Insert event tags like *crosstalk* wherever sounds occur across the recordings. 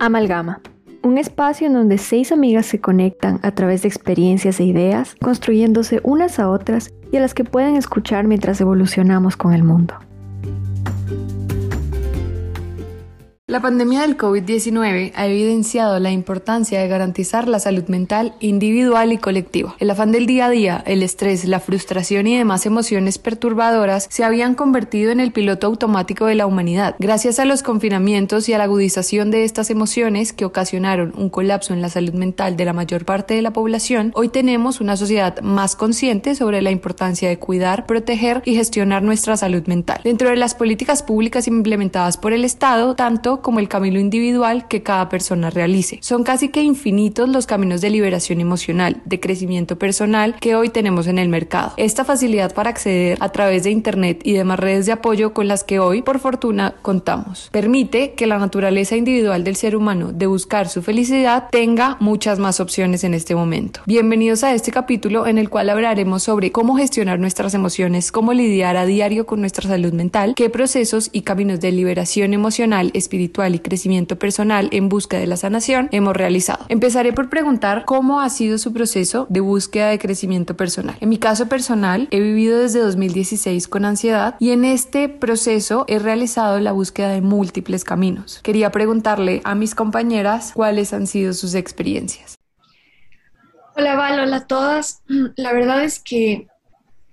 Amalgama, un espacio en donde seis amigas se conectan a través de experiencias e ideas, construyéndose unas a otras y a las que pueden escuchar mientras evolucionamos con el mundo. La pandemia del COVID-19 ha evidenciado la importancia de garantizar la salud mental individual y colectiva. El afán del día a día, el estrés, la frustración y demás emociones perturbadoras se habían convertido en el piloto automático de la humanidad. Gracias a los confinamientos y a la agudización de estas emociones que ocasionaron un colapso en la salud mental de la mayor parte de la población, hoy tenemos una sociedad más consciente sobre la importancia de cuidar, proteger y gestionar nuestra salud mental. Dentro de las políticas públicas implementadas por el Estado, tanto como el camino individual que cada persona realice. Son casi que infinitos los caminos de liberación emocional, de crecimiento personal que hoy tenemos en el mercado. Esta facilidad para acceder a través de Internet y demás redes de apoyo con las que hoy, por fortuna, contamos. Permite que la naturaleza individual del ser humano de buscar su felicidad tenga muchas más opciones en este momento. Bienvenidos a este capítulo en el cual hablaremos sobre cómo gestionar nuestras emociones, cómo lidiar a diario con nuestra salud mental, qué procesos y caminos de liberación emocional, espiritual, y crecimiento personal en busca de la sanación hemos realizado. Empezaré por preguntar cómo ha sido su proceso de búsqueda de crecimiento personal. En mi caso personal, he vivido desde 2016 con ansiedad y en este proceso he realizado la búsqueda de múltiples caminos. Quería preguntarle a mis compañeras cuáles han sido sus experiencias. Hola Val, hola a todas. *clears throat* La verdad es que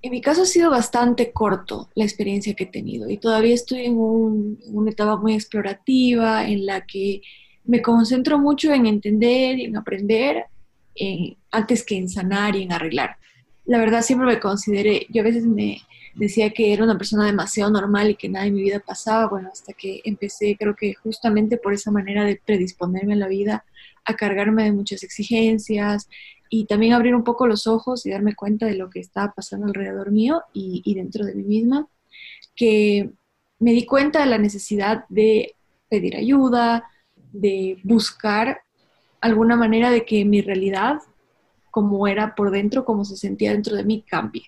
en mi caso ha sido bastante corto la experiencia que he tenido y todavía estoy en, una etapa muy explorativa en la que me concentro mucho en entender y en aprender eh, antes que en sanar y en arreglar. La verdad siempre me consideré, yo a veces me decía que era una persona demasiado normal y que nada en mi vida pasaba, bueno, hasta que empecé creo que justamente por esa manera de predisponerme a la vida a cargarme de muchas exigencias y también abrir un poco los ojos y darme cuenta de lo que estaba pasando alrededor mío y, dentro de mí misma, que me di cuenta de la necesidad de pedir ayuda, de buscar alguna manera de que mi realidad, como era por dentro, como se sentía dentro de mí, cambie.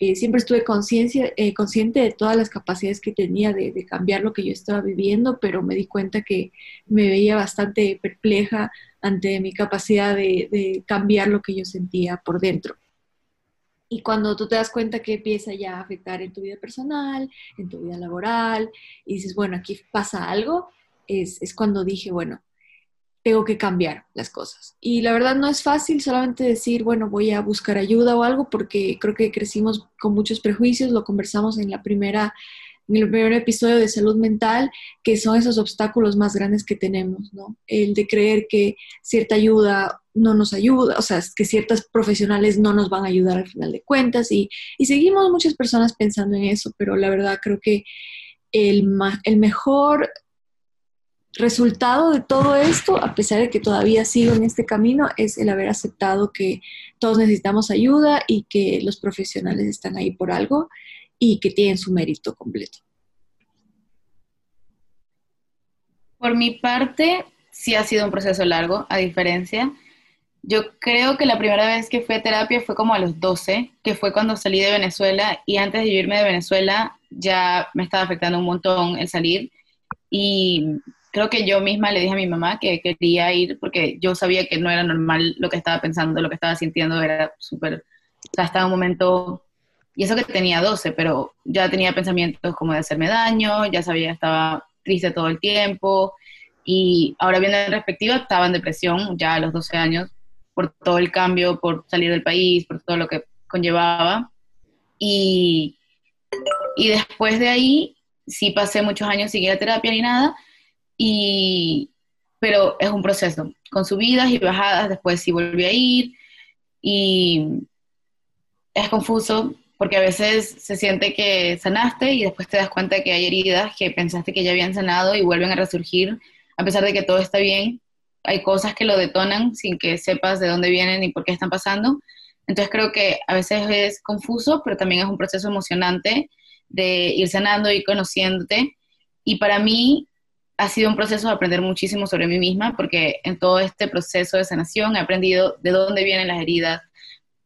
Eh, siempre estuve conciencia, eh, consciente de todas las capacidades que tenía de, cambiar lo que yo estaba viviendo, pero me di cuenta que me veía bastante perpleja ante mi capacidad de, cambiar lo que yo sentía por dentro. Y cuando tú te das cuenta que empieza ya a afectar en tu vida personal, en tu vida laboral, y dices, bueno, aquí pasa algo, es, es, cuando dije, bueno, tengo que cambiar las cosas. Y la verdad no es fácil solamente decir, bueno, voy a buscar ayuda o algo, porque creo que crecimos con muchos prejuicios, lo conversamos en la primera en el primer episodio de salud mental, que son esos obstáculos más grandes que tenemos, ¿no? El de creer que cierta ayuda no nos ayuda, o sea, que ciertas profesionales no nos van a ayudar al final de cuentas y, y seguimos muchas personas pensando en eso, pero la verdad creo que el, el mejor resultado de todo esto, a pesar de que todavía sigo en este camino, es el haber aceptado que todos necesitamos ayuda y que los profesionales están ahí por algo y que tienen su mérito completo. Por mi parte, sí ha sido un proceso largo, a diferencia. Yo creo que la primera vez que fui a terapia fue como a los 12, que fue cuando salí de Venezuela y antes de irme de Venezuela ya me estaba afectando un montón el salir y creo que yo misma le dije a mi mamá que quería ir porque yo sabía que no era normal lo que estaba pensando, lo que estaba sintiendo era súper, o sea, estaba en un momento y eso que tenía 12, pero ya tenía pensamientos como de hacerme daño, ya sabía, estaba triste todo el tiempo. Y ahora viendo en perspectiva, estaba en depresión ya a los 12 años por todo el cambio, por salir del país, por todo lo que conllevaba. Y, y después de ahí, sí pasé muchos años sin ir a terapia ni nada, y, pero es un proceso, con subidas y bajadas, después sí volví a ir, y es confuso, porque a veces se siente que sanaste y después te das cuenta que hay heridas que pensaste que ya habían sanado y vuelven a resurgir, a pesar de que todo está bien. Hay cosas que lo detonan sin que sepas de dónde vienen y por qué están pasando. Entonces creo que a veces es confuso, pero también es un proceso emocionante de ir sanando y conociéndote. Y para mí ha sido un proceso de aprender muchísimo sobre mí misma, porque en todo este proceso de sanación he aprendido de dónde vienen las heridas,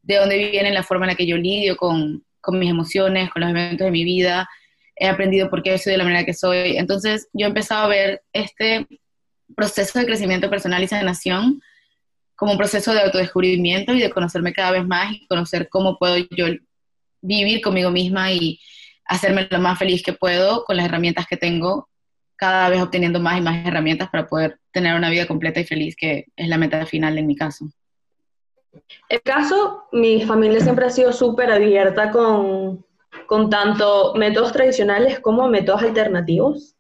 de dónde viene la forma en la que yo lidio con, con mis emociones, con los eventos de mi vida, he aprendido por qué soy de la manera que soy. Entonces yo he empezado a ver este proceso de crecimiento personal y sanación como un proceso de autodescubrimiento y de conocerme cada vez más y conocer cómo puedo yo vivir conmigo misma y hacerme lo más feliz que puedo con las herramientas que tengo, cada vez obteniendo más y más herramientas para poder tener una vida completa y feliz, que es la meta final en mi caso. El caso, mi familia siempre ha sido súper abierta con, con tanto métodos tradicionales como métodos alternativos.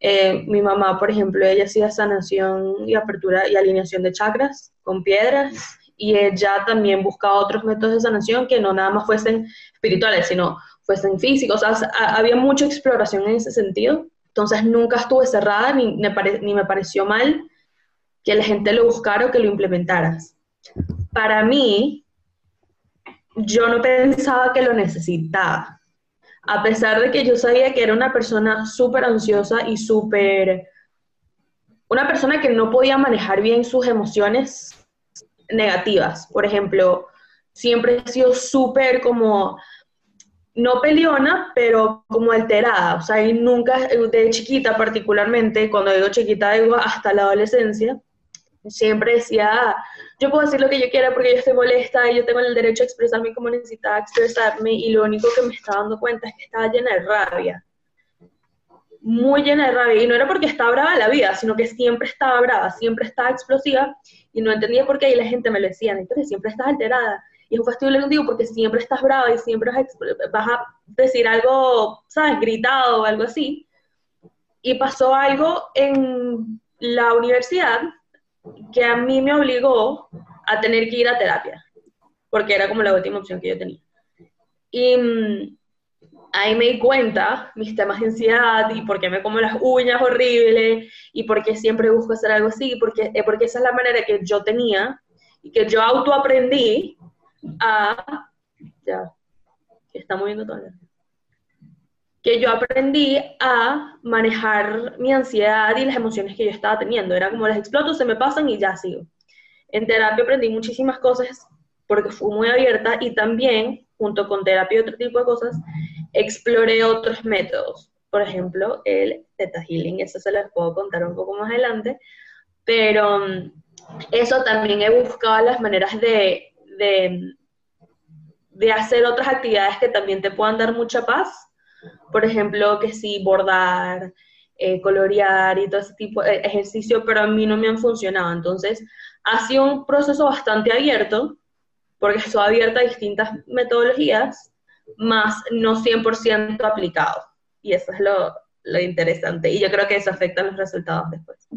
Eh, mi mamá, por ejemplo, ella hacía sanación y apertura y alineación de chakras con piedras y ella también buscaba otros métodos de sanación que no nada más fuesen espirituales, sino fuesen físicos. O sea, había mucha exploración en ese sentido. Entonces nunca estuve cerrada ni me, ni me pareció mal que la gente lo buscara o que lo implementaras. Para mí, yo no pensaba que lo necesitaba a pesar de que yo sabía que era una persona súper ansiosa y súper... Una persona que no podía manejar bien sus emociones negativas. Por ejemplo, siempre he sido súper como, no peleona, pero como alterada. O sea, y nunca, de chiquita particularmente, cuando digo chiquita, digo hasta la adolescencia, siempre decía, yo puedo decir lo que yo quiera porque yo estoy molesta y yo tengo el derecho a expresarme como necesitaba expresarme y lo único que me estaba dando cuenta es que estaba llena de rabia. Muy llena de rabia. Y no era porque estaba brava la vida, sino que siempre estaba brava, siempre estaba explosiva y no entendía por qué y la gente me lo decía, entonces siempre estás alterada. Y es un fastidio contigo porque siempre estás brava y siempre vas a decir algo, ¿sabes?, gritado o algo así. Y pasó algo en la universidad que a mí me obligó a tener que ir a terapia, porque era como la última opción que yo tenía. Y mm, ahí me di cuenta mis temas de ansiedad y por qué me como las uñas horribles y por qué siempre busco hacer algo así, porque, eh, porque esa es la manera que yo tenía y que yo autoaprendí a... Ya, está moviendo todo que yo aprendí a manejar mi ansiedad y las emociones que yo estaba teniendo. Era como las exploto, se me pasan y ya sigo. En terapia aprendí muchísimas cosas porque fui muy abierta y también, junto con terapia y otro tipo de cosas, exploré otros métodos. Por ejemplo, el Theta Healing, eso se les puedo contar un poco más adelante, pero mm, eso también he buscado las maneras de, de, de hacer otras actividades que también te puedan dar mucha paz por ejemplo, que sí, bordar, eh, colorear y todo ese tipo de ejercicio, pero a mí no me han funcionado. Entonces, ha sido un proceso bastante abierto, porque estoy abierta a distintas metodologías, más no 100% aplicado. Y eso es lo, lo interesante. Y yo creo que eso afecta a los resultados después.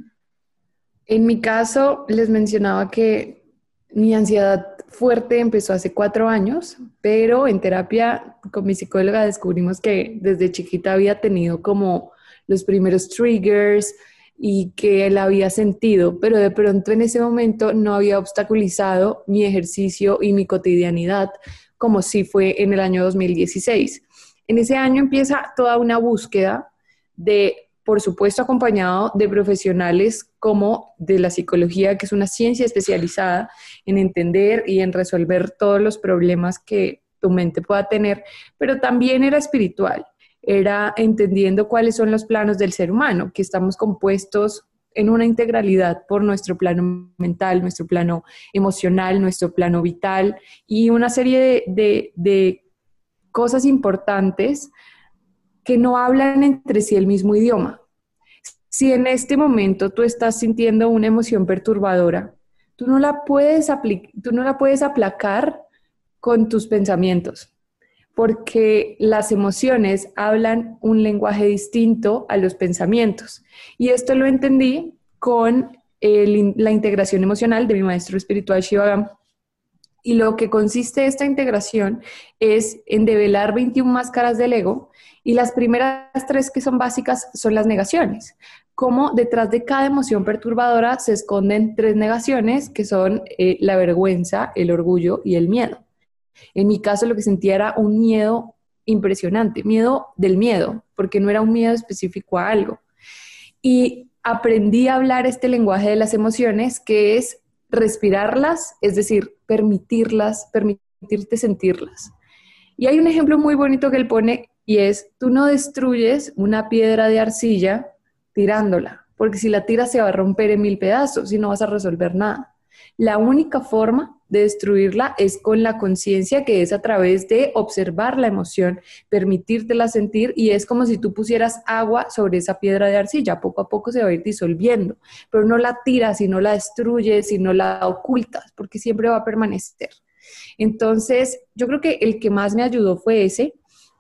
En mi caso, les mencionaba que mi ansiedad fuerte empezó hace cuatro años, pero en terapia con mi psicóloga descubrimos que desde chiquita había tenido como los primeros triggers y que la había sentido, pero de pronto en ese momento no había obstaculizado mi ejercicio y mi cotidianidad como si fue en el año 2016. En ese año empieza toda una búsqueda de por supuesto acompañado de profesionales como de la psicología, que es una ciencia especializada en entender y en resolver todos los problemas que tu mente pueda tener, pero también era espiritual, era entendiendo cuáles son los planos del ser humano, que estamos compuestos en una integralidad por nuestro plano mental, nuestro plano emocional, nuestro plano vital y una serie de, de cosas importantes que no hablan entre sí el mismo idioma. Si en este momento tú estás sintiendo una emoción perturbadora, tú no la puedes, tú no la puedes aplacar con tus pensamientos, porque las emociones hablan un lenguaje distinto a los pensamientos. Y esto lo entendí con la integración emocional de mi maestro espiritual Shiva y lo que consiste esta integración es en develar 21 máscaras del ego y las primeras tres que son básicas son las negaciones. Como detrás de cada emoción perturbadora se esconden tres negaciones que son eh, la vergüenza, el orgullo y el miedo. En mi caso lo que sentía era un miedo impresionante, miedo del miedo, porque no era un miedo específico a algo. Y aprendí a hablar este lenguaje de las emociones que es respirarlas, es decir, permitirlas, permitirte sentirlas. Y hay un ejemplo muy bonito que él pone y es, tú no destruyes una piedra de arcilla tirándola, porque si la tiras se va a romper en mil pedazos y no vas a resolver nada. La única forma de destruirla es con la conciencia que es a través de observar la emoción, permitírtela sentir y es como si tú pusieras agua sobre esa piedra de arcilla, poco a poco se va a ir disolviendo, pero no la tiras y no la destruyes y no la ocultas, porque siempre va a permanecer. Entonces, yo creo que el que más me ayudó fue ese.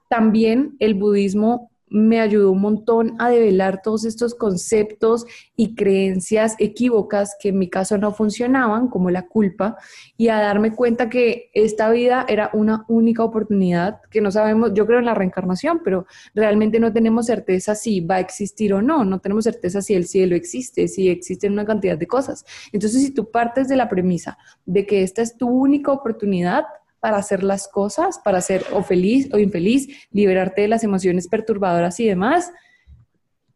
También el budismo me ayudó un montón a develar todos estos conceptos y creencias equívocas que en mi caso no funcionaban, como la culpa, y a darme cuenta que esta vida era una única oportunidad, que no sabemos, yo creo en la reencarnación, pero realmente no tenemos certeza si va a existir o no, no tenemos certeza si el cielo existe, si existen una cantidad de cosas. Entonces, si tú partes de la premisa de que esta es tu única oportunidad, para hacer las cosas, para ser o feliz o infeliz, liberarte de las emociones perturbadoras y demás,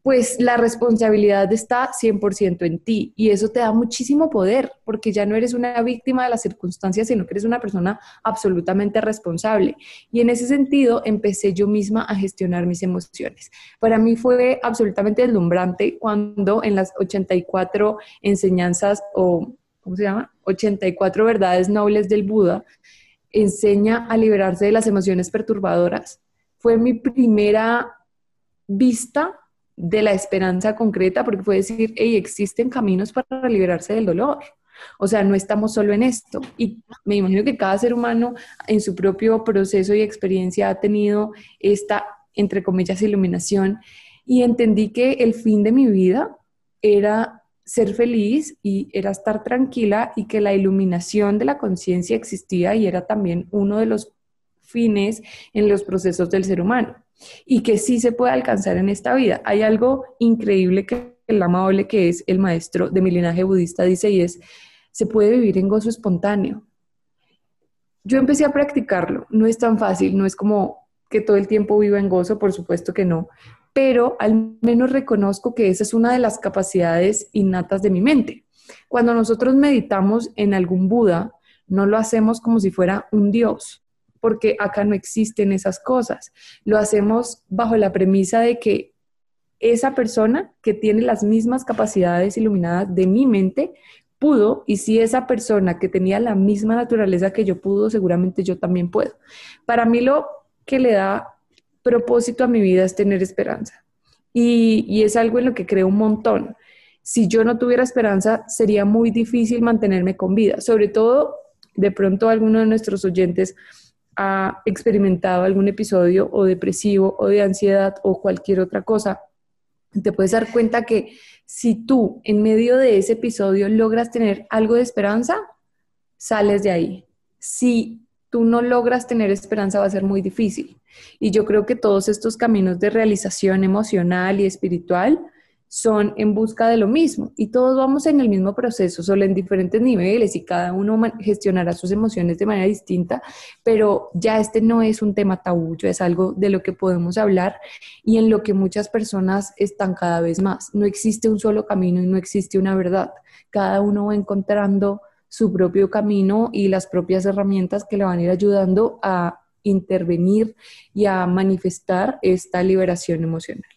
pues la responsabilidad está 100% en ti y eso te da muchísimo poder porque ya no eres una víctima de las circunstancias, sino que eres una persona absolutamente responsable. Y en ese sentido empecé yo misma a gestionar mis emociones. Para mí fue absolutamente deslumbrante cuando en las 84 enseñanzas o, ¿cómo se llama? 84 verdades nobles del Buda, enseña a liberarse de las emociones perturbadoras. Fue mi primera vista de la esperanza concreta, porque fue decir, hey, existen caminos para liberarse del dolor. O sea, no estamos solo en esto. Y me imagino que cada ser humano en su propio proceso y experiencia ha tenido esta, entre comillas, iluminación. Y entendí que el fin de mi vida era ser feliz y era estar tranquila y que la iluminación de la conciencia existía y era también uno de los fines en los procesos del ser humano y que sí se puede alcanzar en esta vida. Hay algo increíble que el amable que es el maestro de mi linaje budista dice y es, se puede vivir en gozo espontáneo. Yo empecé a practicarlo, no es tan fácil, no es como que todo el tiempo viva en gozo, por supuesto que no, pero al menos reconozco que esa es una de las capacidades innatas de mi mente. Cuando nosotros meditamos en algún Buda, no lo hacemos como si fuera un Dios, porque acá no existen esas cosas. Lo hacemos bajo la premisa de que esa persona que tiene las mismas capacidades iluminadas de mi mente pudo, y si esa persona que tenía la misma naturaleza que yo pudo, seguramente yo también puedo. Para mí lo que le da propósito a mi vida es tener esperanza. Y, es algo en lo que creo un montón. Si yo no tuviera esperanza, sería muy difícil mantenerme con vida. Sobre todo, de pronto alguno de nuestros oyentes ha experimentado algún episodio o depresivo o de ansiedad o cualquier otra cosa. Te puedes dar cuenta que si tú en medio de ese episodio logras tener algo de esperanza, sales de ahí. Si tú no logras tener esperanza, va a ser muy difícil. Y yo creo que todos estos caminos de realización emocional y espiritual son en busca de lo mismo y todos vamos en el mismo proceso, solo en diferentes niveles y cada uno gestionará sus emociones de manera distinta, pero ya este no es un tema tabú, es algo de lo que podemos hablar y en lo que muchas personas están cada vez más. No existe un solo camino y no existe una verdad. Cada uno va encontrando su propio camino y las propias herramientas que le van a ir ayudando a intervenir y a manifestar esta liberación emocional.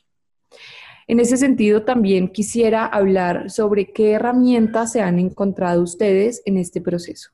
En ese sentido, también quisiera hablar sobre qué herramientas se han encontrado ustedes en este proceso.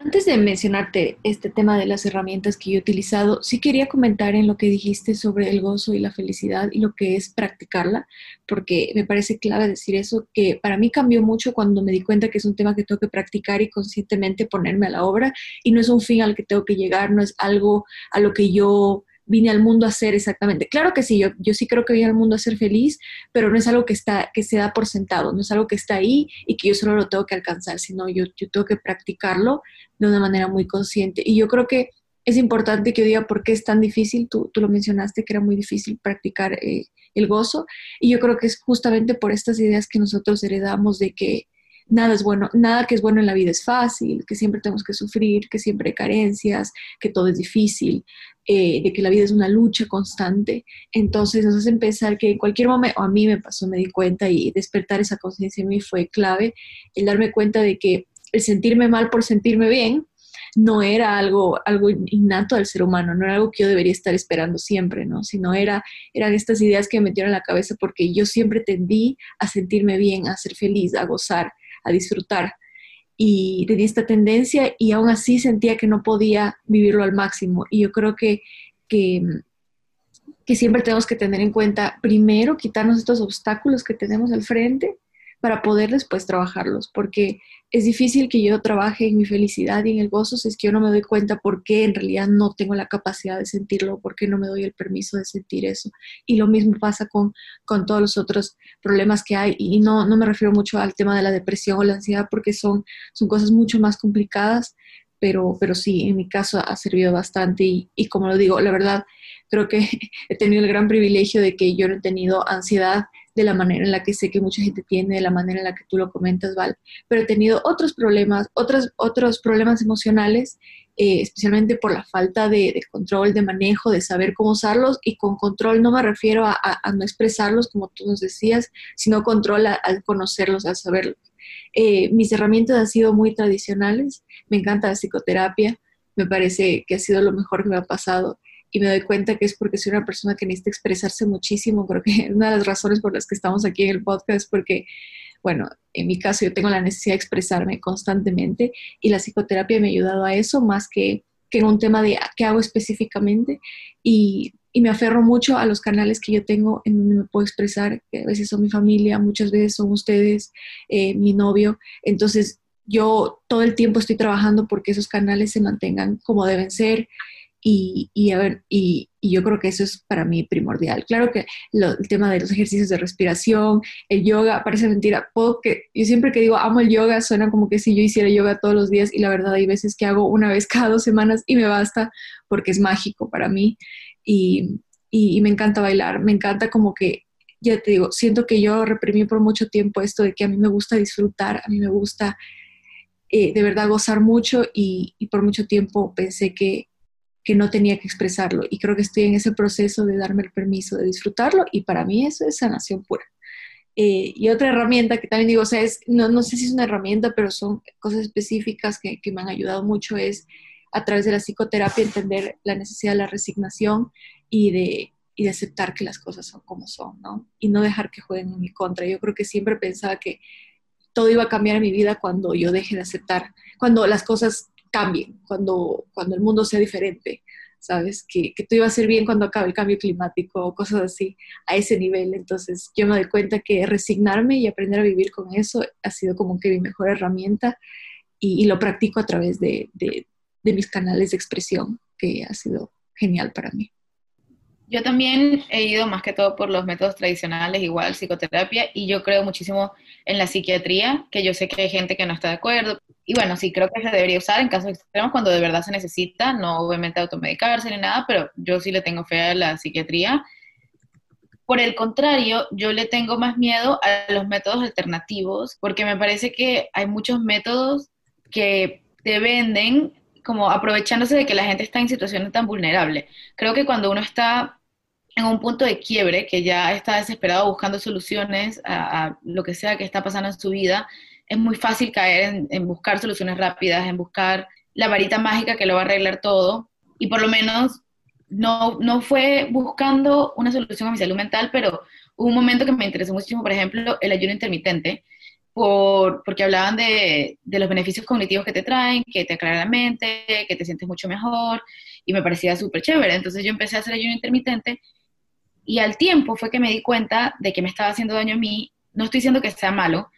Antes de mencionarte este tema de las herramientas que yo he utilizado, sí quería comentar en lo que dijiste sobre el gozo y la felicidad y lo que es practicarla, porque me parece clave decir eso, que para mí cambió mucho cuando me di cuenta que es un tema que tengo que practicar y conscientemente ponerme a la obra y no es un fin al que tengo que llegar, no es algo a lo que yo vine al mundo a ser exactamente. Claro que sí, yo, yo sí creo que vine al mundo a ser feliz, pero no es algo que, está, que se da por sentado, no es algo que está ahí y que yo solo lo tengo que alcanzar, sino yo, yo tengo que practicarlo de una manera muy consciente. Y yo creo que es importante que yo diga por qué es tan difícil, tú, tú lo mencionaste, que era muy difícil practicar eh, el gozo, y yo creo que es justamente por estas ideas que nosotros heredamos de que nada es bueno, nada que es bueno en la vida es fácil, que siempre tenemos que sufrir, que siempre hay carencias, que todo es difícil, eh, de que la vida es una lucha constante. Entonces nos hace pensar que en cualquier momento, a mí me pasó, me di cuenta y despertar esa conciencia en mí fue clave, el darme cuenta de que el sentirme mal por sentirme bien no era algo, algo innato al ser humano, no era algo que yo debería estar esperando siempre, ¿no? Sino era, eran estas ideas que me metieron en la cabeza porque yo siempre tendí a sentirme bien, a ser feliz, a gozar, a disfrutar. Y tenía esta tendencia y aún así sentía que no podía vivirlo al máximo. Y yo creo que, que que siempre tenemos que tener en cuenta, primero, quitarnos estos obstáculos que tenemos al frente para poder después trabajarlos, porque es difícil que yo trabaje en mi felicidad y en el gozo si es que yo no me doy cuenta por qué en realidad no tengo la capacidad de sentirlo, por qué no me doy el permiso de sentir eso. Y lo mismo pasa con, con todos los otros problemas que hay, y no, no me refiero mucho al tema de la depresión o la ansiedad, porque son, son cosas mucho más complicadas, pero, pero sí, en mi caso ha servido bastante y, y como lo digo, la verdad, creo que *laughs* he tenido el gran privilegio de que yo no he tenido ansiedad de la manera en la que sé que mucha gente tiene, de la manera en la que tú lo comentas, Val, pero he tenido otros problemas, otros, otros problemas emocionales, eh, especialmente por la falta de, control, de manejo, de saber cómo usarlos, y con control no me refiero a, no expresarlos como tú nos decías, sino control al conocerlos, al saberlos. Eh, mis herramientas han sido muy tradicionales, me encanta la psicoterapia, me parece que ha sido lo mejor que me ha pasado y me doy cuenta que es porque soy una persona que necesita expresarse muchísimo. Creo que una de las razones por las que estamos aquí en el podcast porque, bueno, en mi caso yo tengo la necesidad de expresarme constantemente y la psicoterapia me ha ayudado a eso más que, que en un tema de qué hago específicamente. Y, y, me aferro mucho a los canales que yo tengo en donde me puedo expresar, que a veces son mi familia, muchas veces son ustedes, eh, mi novio. Entonces yo todo el tiempo estoy trabajando porque esos canales se mantengan como deben ser y, y, y, yo creo que eso es para mí primordial. Claro que el tema de los ejercicios de respiración, el yoga, parece mentira. Puedo yo siempre que digo amo el yoga, suena como que si yo hiciera yoga todos los días y la verdad hay veces que hago una vez cada dos semanas y me basta porque es mágico para mí. Y, me encanta bailar, me encanta como que ya te digo, siento que yo reprimí por mucho tiempo esto de que a mí me gusta disfrutar, a mí me gusta eh, de verdad gozar mucho y, por mucho tiempo pensé que, que no tenía que expresarlo. Y creo que estoy en ese proceso de darme el permiso de disfrutarlo y para mí eso es sanación pura. Eh, y otra herramienta que también digo, o sea, es, no, no sé si es una herramienta, pero son cosas específicas que, que me han ayudado mucho, es a través de la psicoterapia entender la necesidad de la resignación y de, y aceptar que las cosas son como son, ¿no? Y no dejar que jueguen en mi contra. Yo creo que siempre pensaba que todo iba a cambiar en mi vida cuando yo deje de aceptar, cuando las cosas cambien, cuando, cuando el mundo sea diferente, ¿sabes? Que, que todo iba a ser bien cuando acabe el cambio climático o cosas así, a ese nivel. Entonces yo me doy cuenta que resignarme y aprender a vivir con eso ha sido como que mi mejor herramienta y, lo practico a través de, de, de mis canales de expresión, que ha sido genial para mí. Yo también he ido más que todo por los métodos tradicionales, igual psicoterapia, y yo creo muchísimo en la psiquiatría, que yo sé que hay gente que no está de acuerdo. Y bueno, sí creo que se debería usar en casos extremos cuando de verdad se necesita, no obviamente automedicarse ni nada, pero yo sí le tengo fe a la psiquiatría. Por el contrario, yo le tengo más miedo a los métodos alternativos, porque me parece que hay muchos métodos que te venden como aprovechándose de que la gente está en situaciones tan vulnerables. Creo que cuando uno está en un punto de quiebre, que ya está desesperado buscando soluciones a, lo que sea que está pasando en su vida, es muy fácil caer en, buscar soluciones rápidas, en buscar la varita mágica que lo va a arreglar todo. Y por lo menos no, no fue buscando una solución a mi salud mental, pero hubo un momento que me interesó muchísimo, por ejemplo, el ayuno intermitente, por, porque hablaban de, de los beneficios cognitivos que te traen, que te aclara la mente, que te sientes mucho mejor, y me parecía súper chévere. Entonces yo empecé a hacer ayuno intermitente y al tiempo fue que me di cuenta de que me estaba haciendo daño a mí. No estoy diciendo que sea malo.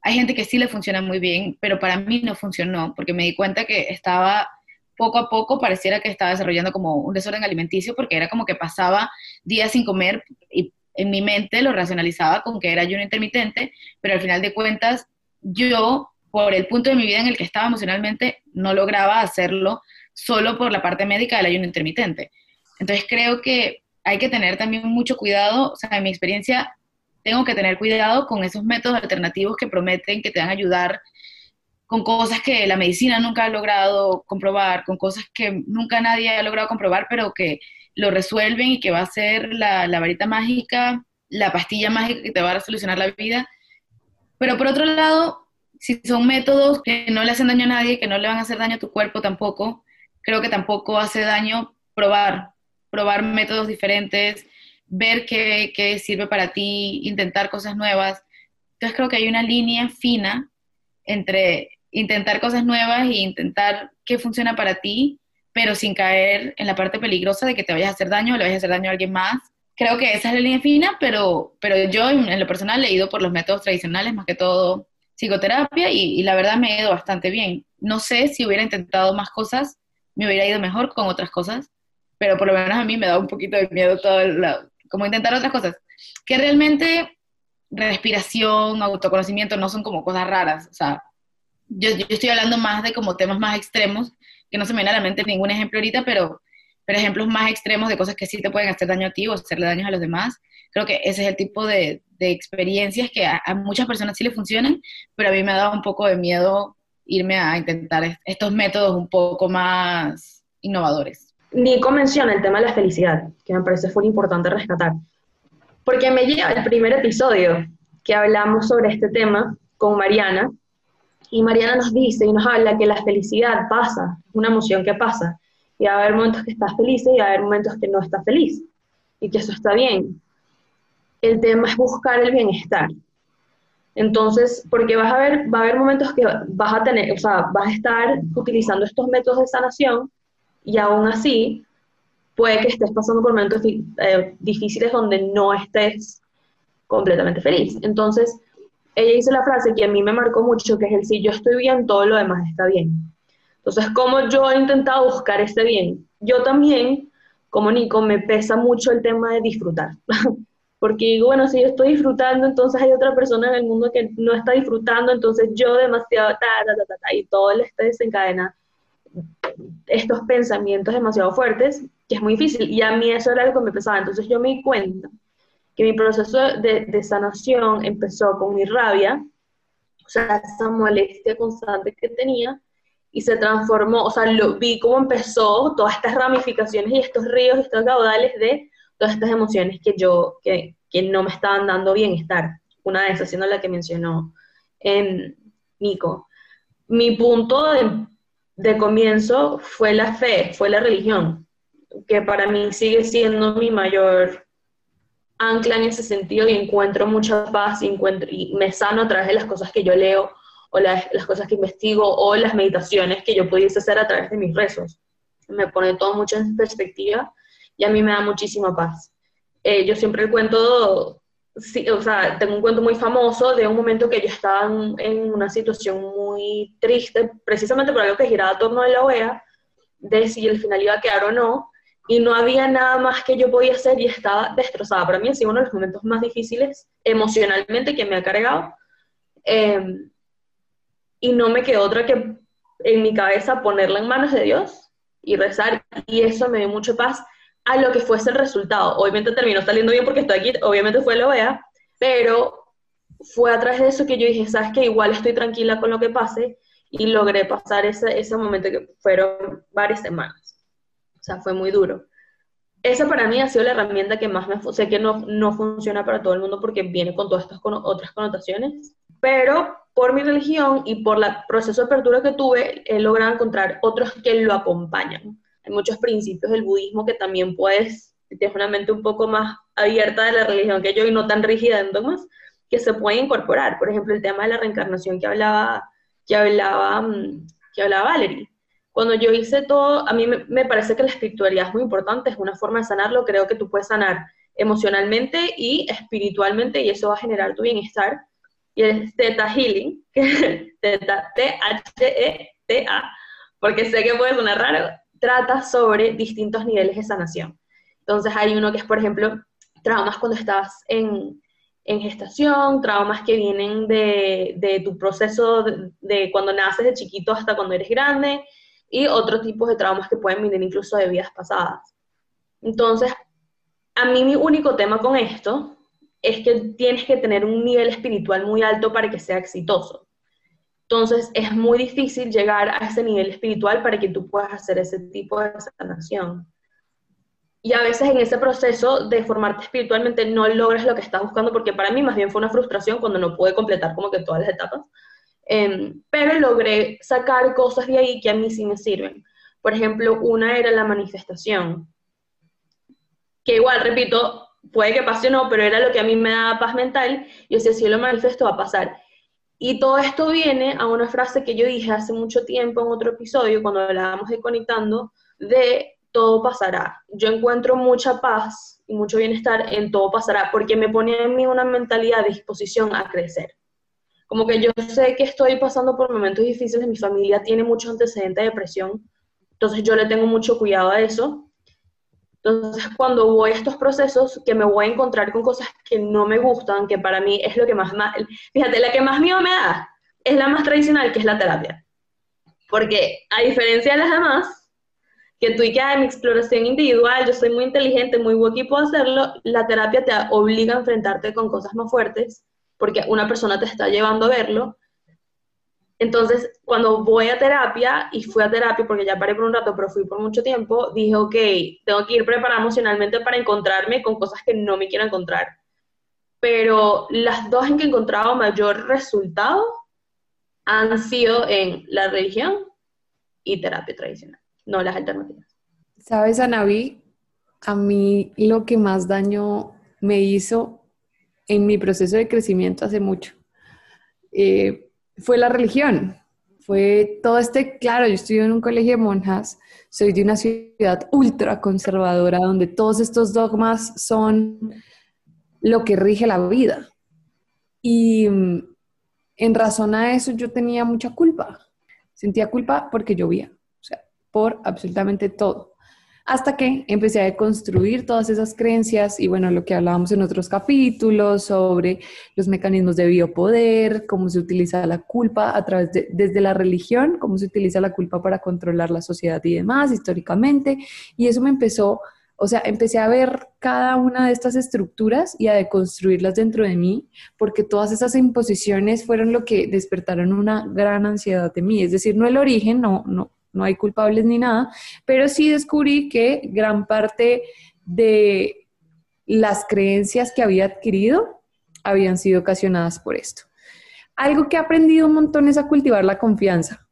Hay gente que sí le funciona muy bien, pero para mí no funcionó porque me di cuenta que estaba poco a poco pareciera que estaba desarrollando como un desorden alimenticio porque era como que pasaba días sin comer y en mi mente lo racionalizaba con que era ayuno intermitente, pero al final de cuentas yo, por el punto de mi vida en el que estaba emocionalmente, no lograba hacerlo solo por la parte médica del ayuno intermitente. Entonces creo que hay que tener también mucho cuidado, o sea, en mi experiencia tengo que tener cuidado con esos métodos alternativos que prometen que te van a ayudar con cosas que la medicina nunca ha logrado comprobar, con cosas que nunca nadie ha logrado comprobar, pero que lo resuelven y que va a ser la, la varita mágica, la pastilla mágica que te va a solucionar la vida. Pero por otro lado, si son métodos que no le hacen daño a nadie, que no le van a hacer daño a tu cuerpo tampoco, creo que tampoco hace daño probar, probar métodos diferentes, ver qué, qué sirve para ti, intentar cosas nuevas. Entonces creo que hay una línea fina entre intentar cosas nuevas e intentar qué funciona para ti, pero sin caer en la parte peligrosa de que te vayas a hacer daño o le vayas a hacer daño a alguien más. Creo que esa es la línea fina, pero, pero yo en lo personal he ido por los métodos tradicionales, más que todo psicoterapia, y, la verdad me he ido bastante bien. No sé si hubiera intentado más cosas, me hubiera ido mejor con otras cosas, pero por lo menos a mí me da un poquito de miedo todo el, como intentar otras cosas, que realmente respiración, autoconocimiento no son como cosas raras, o sea, yo, yo, estoy hablando más de como temas más extremos, que no se me viene a la mente ningún ejemplo ahorita, pero, pero ejemplos más extremos de cosas que sí te pueden hacer daño a ti o hacerle daño a los demás. Creo que ese es el tipo de, de experiencias que a, muchas personas sí le funcionan, pero a mí me ha dado un poco de miedo irme a intentar estos métodos un poco más innovadores. Nico menciona el tema de la felicidad, que me parece muy importante rescatar, porque me lleva el primer episodio que hablamos sobre este tema con Mariana, y Mariana nos dice y nos habla que la felicidad pasa, es una emoción que pasa, y va a haber momentos que estás feliz y va a haber momentos que no estás feliz, y que eso está bien. El tema es buscar el bienestar. Entonces, porque vas a ver, va a haber momentos que vas a tener, o sea, vas a estar utilizando estos métodos de sanación y aún así puede que estés pasando por momentos eh, difíciles donde no estés completamente feliz. Entonces, ella dice la frase que a mí me marcó mucho, que es el si yo estoy bien, todo lo demás está bien. Entonces, como yo he intentado buscar este bien, yo también, como Nico, me pesa mucho el tema de disfrutar. *laughs* Porque digo, bueno, si yo estoy disfrutando, entonces hay otra persona en el mundo que no está disfrutando, entonces yo demasiado, ta, y todo le está desencadena estos pensamientos demasiado fuertes, que es muy difícil. Y a mí eso era algo que me pesaba. Entonces yo me di cuenta que mi proceso de, sanación empezó con mi rabia, o sea, esa molestia constante que tenía, y se transformó, o sea, lo, vi cómo empezó todas estas ramificaciones y estos ríos, estos caudales de todas estas emociones que yo, que, que no me estaban dando bienestar. Una de esas, siendo la que mencionó en Nico. Mi punto de, de comienzo fue la fe, fue la religión, que para mí sigue siendo mi mayor ancla en ese sentido y encuentro mucha paz y, encuentro, y me sano a través de las cosas que yo leo o las, cosas que investigo o las meditaciones que yo pudiese hacer a través de mis rezos. Me pone todo mucho en perspectiva y a mí me da muchísima paz. Eh, yo siempre cuento, sí, o sea, tengo un cuento muy famoso de un momento que yo estaba en, una situación muy triste, precisamente por algo que giraba a torno de la OEA, de si el final iba a quedar o no, y no había nada más que yo podía hacer y estaba destrozada. Para mí ha sido uno de los momentos más difíciles emocionalmente que me ha cargado. Em, y no me quedó otra que en mi cabeza ponerla en manos de Dios y rezar. Y eso me dio mucha paz a lo que fuese el resultado. Obviamente terminó saliendo bien porque estoy aquí, obviamente fue lo vea, pero fue a través de eso que yo dije, sabes que igual estoy tranquila con lo que pase y logré pasar ese, ese momento que fueron varias semanas. O sea, fue muy duro. Esa para mí ha sido la herramienta que más me... Sé que no, no funciona para todo el mundo porque viene con todas estas otras connotaciones, pero por mi religión y por el proceso de apertura que tuve, he logrado encontrar otros que lo acompañan. Hay muchos principios del budismo que también puedes, tienes una mente un poco más abierta de la religión que yo y no tan rígida en dogmas, que se pueden incorporar. Por ejemplo, el tema de la reencarnación que hablaba, que hablaba, mm, que hablaba Valerie. Cuando yo hice todo, a mí me, parece que la espiritualidad es muy importante, es una forma de sanarlo, creo que tú puedes sanar emocionalmente y espiritualmente y eso va a generar tu bienestar. Y el Theta Healing, *laughs* Theta, T-H-E-T-A, porque sé que puede sonar raro, trata sobre distintos niveles de sanación. Entonces hay uno que es, por ejemplo, traumas cuando estás en, en gestación, traumas que vienen de, de tu proceso de, de, cuando naces de chiquito hasta cuando eres grande, y otros tipos de traumas que pueden venir incluso de vidas pasadas. Entonces, a mí mi único tema con esto es que tienes que tener un nivel espiritual muy alto para que sea exitoso. Entonces, es muy difícil llegar a ese nivel espiritual para que tú puedas hacer ese tipo de sanación. Y a veces en ese proceso de formarte espiritualmente no logras lo que estás buscando, porque para mí más bien fue una frustración cuando no pude completar como que todas las etapas. Em, pero logré sacar cosas de ahí que a mí sí me sirven. Por ejemplo, una era la manifestación, que igual, repito, puede que pase o no, pero era lo que a mí me daba paz mental. Yo decía, si yo lo manifiesto, va a pasar. Y todo esto viene a una frase que yo dije hace mucho tiempo en otro episodio, cuando hablábamos de conectando, de todo pasará. Yo encuentro mucha paz y mucho bienestar en todo pasará, porque me pone en mí una mentalidad de disposición a crecer. Como que yo sé que estoy pasando por momentos difíciles, mi familia tiene mucho antecedente de depresión, entonces yo le tengo mucho cuidado a eso. Entonces, cuando voy a estos procesos, que me voy a encontrar con cosas que no me gustan, que para mí es lo que más, fíjate, la que más miedo me da es la más tradicional, que es la terapia. Porque a diferencia de las demás, que tú y que en mi exploración individual, yo soy muy inteligente, muy buen y puedo hacerlo, la terapia te obliga a enfrentarte con cosas más fuertes, porque una persona te está llevando a verlo, entonces, cuando voy a terapia, y fui a terapia porque ya paré por un rato, pero fui por mucho tiempo, dije, ok, tengo que ir preparada emocionalmente para encontrarme con cosas que no me quiero encontrar. Pero las dos en que he encontrado mayor resultado han sido en la religión y terapia tradicional, no las alternativas. Sabes, Anaví, a mí lo que más daño me hizo en mi proceso de crecimiento hace mucho. Eh, fue la religión. Fue todo este, claro, yo estudié en un colegio de monjas, soy de una ciudad ultra conservadora donde todos estos dogmas son lo que rige la vida. Y mm, en razón a eso yo tenía mucha culpa. Sentía culpa porque llovía, o sea, por absolutamente todo hasta que empecé a construir todas esas creencias y bueno, lo que hablábamos en otros capítulos sobre los mecanismos de biopoder, cómo se utiliza la culpa a través de, desde la religión, cómo se utiliza la culpa para controlar la sociedad y demás históricamente. Y eso me empezó, o sea, empecé a ver cada una de estas estructuras y a deconstruirlas dentro de mí, porque todas esas imposiciones fueron lo que despertaron una gran ansiedad de mí. Es decir, no el origen, no, no, no hay culpables ni nada, pero sí descubrí que gran parte de las creencias que había adquirido habían sido ocasionadas por esto. Algo que he aprendido un montón es a cultivar la confianza,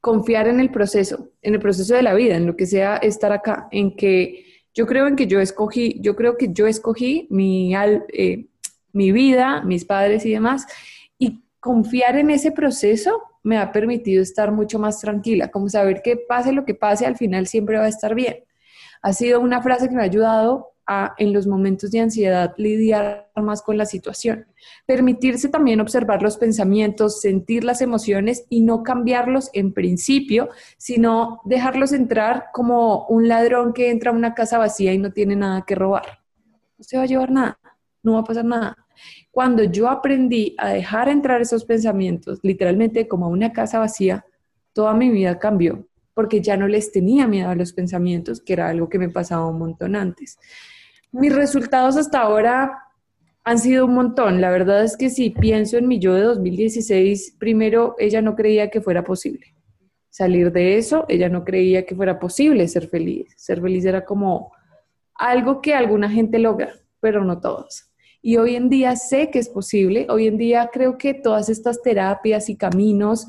confiar en el proceso, en el proceso de la vida, en lo que sea estar acá, en que yo creo en que yo escogí, yo creo que yo escogí mi, eh, mi vida, mis padres y demás, y confiar en ese proceso me ha permitido estar mucho más tranquila, como saber que pase lo que pase, al final siempre va a estar bien. Ha sido una frase que me ha ayudado a, en los momentos de ansiedad, lidiar más con la situación. Permitirse también observar los pensamientos, sentir las emociones y no cambiarlos en principio, sino dejarlos entrar como un ladrón que entra a una casa vacía y no tiene nada que robar. No se va a llevar nada, no va a pasar nada cuando yo aprendí a dejar entrar esos pensamientos, literalmente como una casa vacía, toda mi vida cambió, porque ya no les tenía miedo a los pensamientos, que era algo que me pasaba un montón antes. Mis resultados hasta ahora han sido un montón. La verdad es que si pienso en mi yo de 2016, primero ella no creía que fuera posible salir de eso, ella no creía que fuera posible ser feliz. Ser feliz era como algo que alguna gente logra, pero no todos. Y hoy en día sé que es posible, hoy en día creo que todas estas terapias y caminos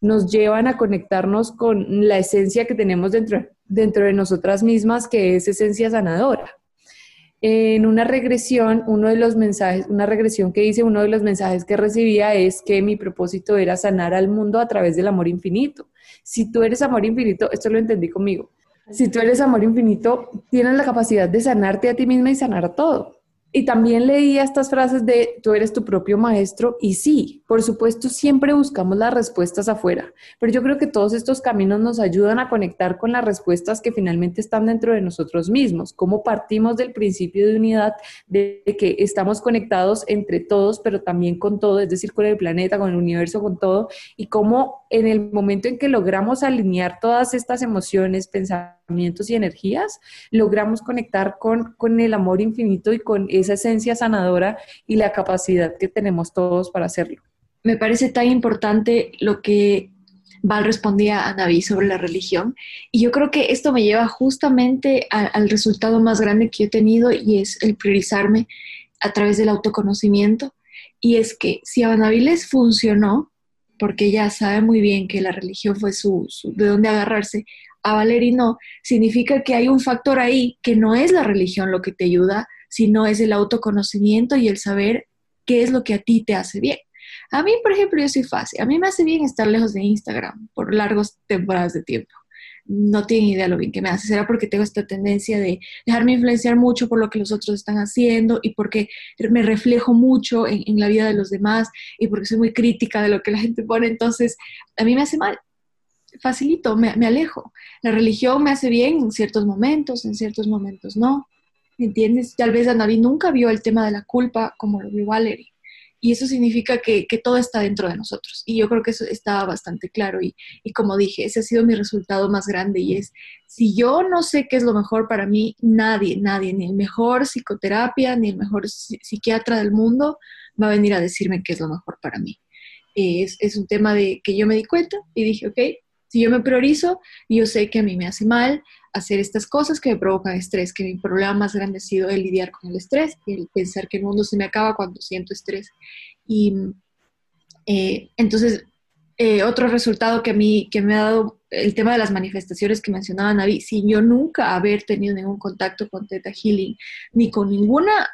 nos llevan a conectarnos con la esencia que tenemos dentro, dentro de nosotras mismas, que es esencia sanadora. En una regresión, uno de los mensajes, una regresión que hice, uno de los mensajes que recibía es que mi propósito era sanar al mundo a través del amor infinito. Si tú eres amor infinito, esto lo entendí conmigo. Si tú eres amor infinito, tienes la capacidad de sanarte a ti misma y sanar a todo. Y también leía estas frases de tú eres tu propio maestro y sí, por supuesto siempre buscamos las respuestas afuera, pero yo creo que todos estos caminos nos ayudan a conectar con las respuestas que finalmente están dentro de nosotros mismos, cómo partimos del principio de unidad, de que estamos conectados entre todos, pero también con todo, es decir, con el planeta, con el universo, con todo, y cómo en el momento en que logramos alinear todas estas emociones, pensamientos y energías, logramos conectar con, con el amor infinito y con esa esencia sanadora y la capacidad que tenemos todos para hacerlo. Me parece tan importante lo que Val respondía a Naví sobre la religión. Y yo creo que esto me lleva justamente al resultado más grande que he tenido y es el priorizarme a través del autoconocimiento. Y es que si a Naví les funcionó, porque ella sabe muy bien que la religión fue su, de dónde agarrarse, a Valerie no, significa que hay un factor ahí que no es la religión lo que te ayuda, sino es el autoconocimiento y el saber qué es lo que a ti te hace bien. A mí, por ejemplo, yo soy fácil. A mí me hace bien estar lejos de Instagram por largas temporadas de tiempo. No tienen idea lo bien que me hace. Será porque tengo esta tendencia de dejarme influenciar mucho por lo que los otros están haciendo y porque me reflejo mucho en, la vida de los demás y porque soy muy crítica de lo que la gente pone. Entonces, a mí me hace mal. Facilito, me, alejo. La religión me hace bien en ciertos momentos, en ciertos momentos no. ¿Entiendes? Tal vez Anaví nunca vio el tema de la culpa como lo vio Valerie y eso significa que, todo está dentro de nosotros. Y yo creo que eso está bastante claro. Y, como dije, ese ha sido mi resultado más grande y es, si yo no sé qué es lo mejor para mí, nadie, nadie, ni el mejor psicoterapia, ni el mejor psiquiatra del mundo va a venir a decirme qué es lo mejor para mí. Es, es un tema de que yo me di cuenta y dije, ok, si yo me priorizo, yo sé que a mí me hace mal, hacer estas cosas que me provocan estrés, que mi problema más grande ha sido el lidiar con el estrés el pensar que el mundo se me acaba cuando siento estrés. Y eh, entonces, eh, otro resultado que a mí, que me ha dado el tema de las manifestaciones que mencionaba Navi, sin yo nunca haber tenido ningún contacto con Theta Healing, ni con ninguna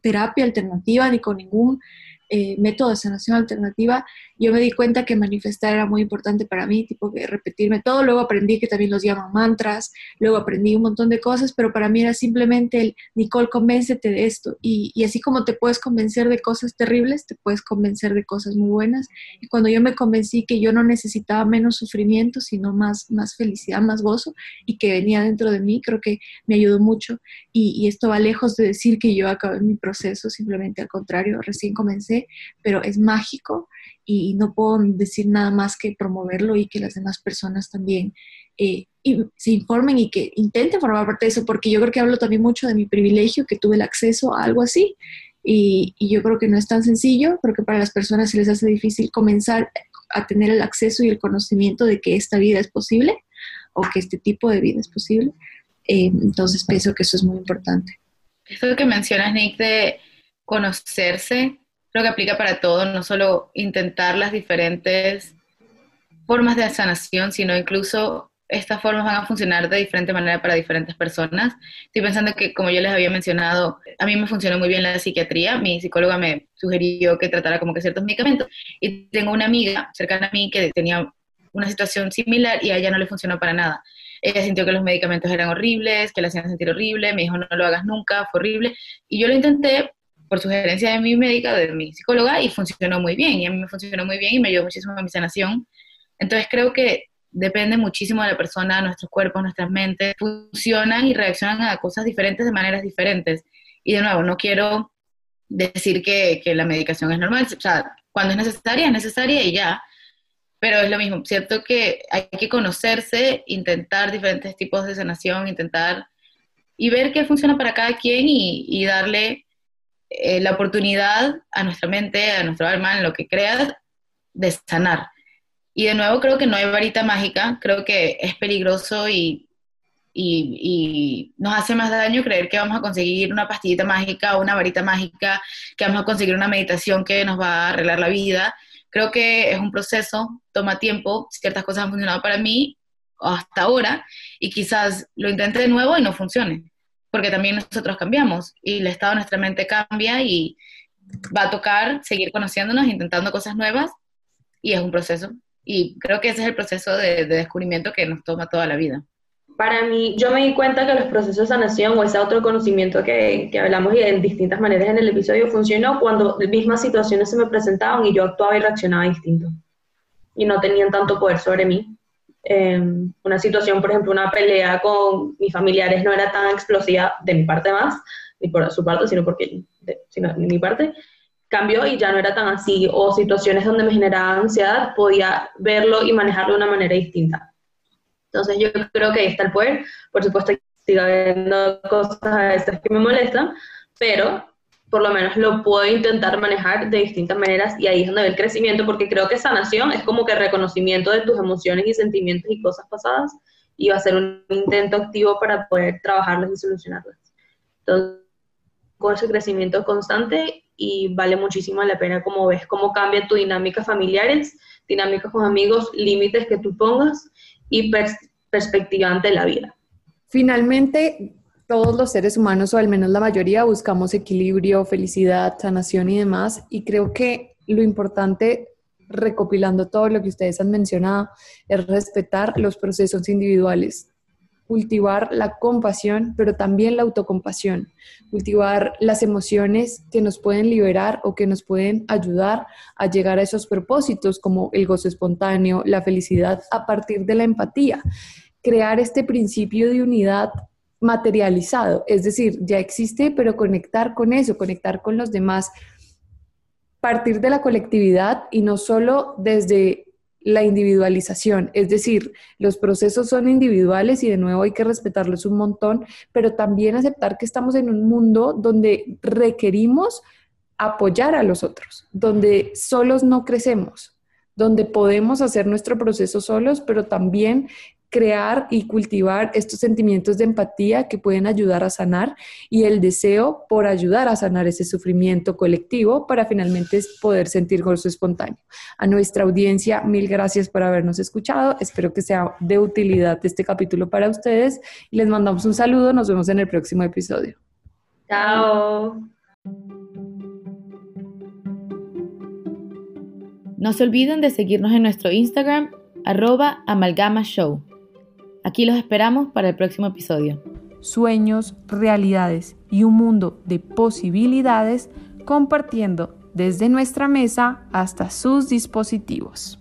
terapia alternativa, ni con ningún eh, método de sanación alternativa, yo me di cuenta que manifestar era muy importante para mí, tipo que repetirme todo, luego aprendí que también los llaman mantras, luego aprendí un montón de cosas, pero para mí era simplemente el, Nicole, convéncete de esto, y, así como te puedes convencer de cosas terribles, te puedes convencer de cosas muy buenas, y cuando yo me convencí que yo no necesitaba menos sufrimiento, sino más, más felicidad, más gozo, y que venía dentro de mí, creo que me ayudó mucho, y, y esto va lejos de decir que yo acabé mi proceso, simplemente al contrario, recién comencé, pero es mágico, y no puedo decir nada más que promoverlo y que las demás personas también eh, se informen y que intenten formar parte de eso, porque yo creo que hablo también mucho de mi privilegio, que tuve el acceso a algo así, y, yo creo que no es tan sencillo, creo que para las personas se les hace difícil comenzar a tener el acceso y el conocimiento de que esta vida es posible o que este tipo de vida es posible. Eh, entonces pienso que eso es muy importante. Eso que mencionas, Nick, de conocerse, creo que aplica para todo, no solo intentar las diferentes formas de sanación, sino incluso estas formas van a funcionar de diferente manera para diferentes personas. Estoy pensando que, como yo les había mencionado, a mí me funcionó muy bien la psiquiatría. Mi psicóloga me sugirió que tratara como que ciertos medicamentos. Y tengo una amiga cercana a mí que tenía una situación similar y a ella no le funcionó para nada. Ella sintió que los medicamentos eran horribles, que la hacían sentir horrible, me dijo no, lo hagas nunca, fue horrible. Y yo lo intenté, por sugerencia de mi médica, de mi psicóloga, y funcionó muy bien. Y a mí me funcionó muy bien y me ayudó muchísimo a mi sanación. Entonces creo que depende muchísimo de la persona, nuestros cuerpos, nuestras mentes, funcionan y reaccionan a cosas diferentes de maneras diferentes. Y de nuevo, no quiero decir que, que la medicación es normal, o sea, cuando es necesaria, es necesaria y ya. Pero es lo mismo, cierto que hay que conocerse, intentar diferentes tipos de sanación, intentar y ver qué funciona para cada quien y, y darle eh, la oportunidad a nuestra mente, a nuestro alma, en lo que creas, de sanar. Y de nuevo creo que no hay varita mágica, creo que es peligroso y, y, nos hace más daño creer que vamos a conseguir una pastillita mágica o una varita mágica, que vamos a conseguir una meditación que nos va a arreglar la vida. Creo que es un proceso, toma tiempo, ciertas cosas han funcionado para mí hasta ahora y quizás lo intente de nuevo y no funcione porque también nosotros cambiamos y el estado de nuestra mente cambia y va a tocar seguir conociéndonos, intentando cosas nuevas y es un proceso. Y creo que ese es el proceso de, descubrimiento que nos toma toda la vida. Para mí, yo me di cuenta que los procesos de sanación o ese autoconocimiento que, que hablamos y en distintas maneras en el episodio funcionó cuando mismas situaciones se me presentaban y yo actuaba y reaccionaba distinto. Y no tenían tanto poder sobre mí. Em, una situación, por ejemplo, una pelea con mis familiares no era tan explosiva de mi parte más, ni por su parte, sino porque sino de mi parte, cambió y ya no era tan así, o situaciones donde me generaba ansiedad, podía verlo y manejarlo de una manera distinta. Entonces yo creo que ahí está el poder, por supuesto sigue habiendo cosas a veces que me molestan, pero por lo menos lo puedo intentar manejar de distintas maneras y ahí es donde ve el crecimiento, porque creo que sanación es como que reconocimiento de tus emociones y sentimientos y cosas pasadas y va a ser un intento activo para poder trabajarlas y solucionarlas. Entonces, con ese crecimiento constante y vale muchísimo la pena como ves cómo cambia tu dinámica familiares, dinámicas con amigos, límites que tú pongas y perspectiva ante la vida. Finalmente, todos los seres humanos, o al menos la mayoría, buscamos equilibrio, felicidad, sanación y demás. Y creo que lo importante, recopilando todo lo que ustedes han mencionado, es respetar los procesos individuales, cultivar la compasión, pero también la autocompasión, cultivar las emociones que nos pueden liberar o que nos pueden ayudar a llegar a esos propósitos como el gozo espontáneo, la felicidad, a partir de la empatía. Crear este principio de unidad materializado, es decir, ya existe, pero conectar con eso, conectar con los demás, partir de la colectividad y no solo desde la individualización, es decir, los procesos son individuales y de nuevo hay que respetarlos un montón, pero también aceptar que estamos en un mundo donde requerimos apoyar a los otros, donde solos no crecemos, donde podemos hacer nuestro proceso solos, pero también crear y cultivar estos sentimientos de empatía que pueden ayudar a sanar y el deseo por ayudar a sanar ese sufrimiento colectivo para finalmente poder sentir gozo espontáneo. A nuestra audiencia, mil gracias por habernos escuchado. Espero que sea de utilidad este capítulo para ustedes y les mandamos un saludo. Nos vemos en el próximo episodio. Chao. No se olviden de seguirnos en nuestro Instagram, arroba amalgamashow. Aquí los esperamos para el próximo episodio. Sueños, realidades y un mundo de posibilidades compartiendo desde nuestra mesa hasta sus dispositivos.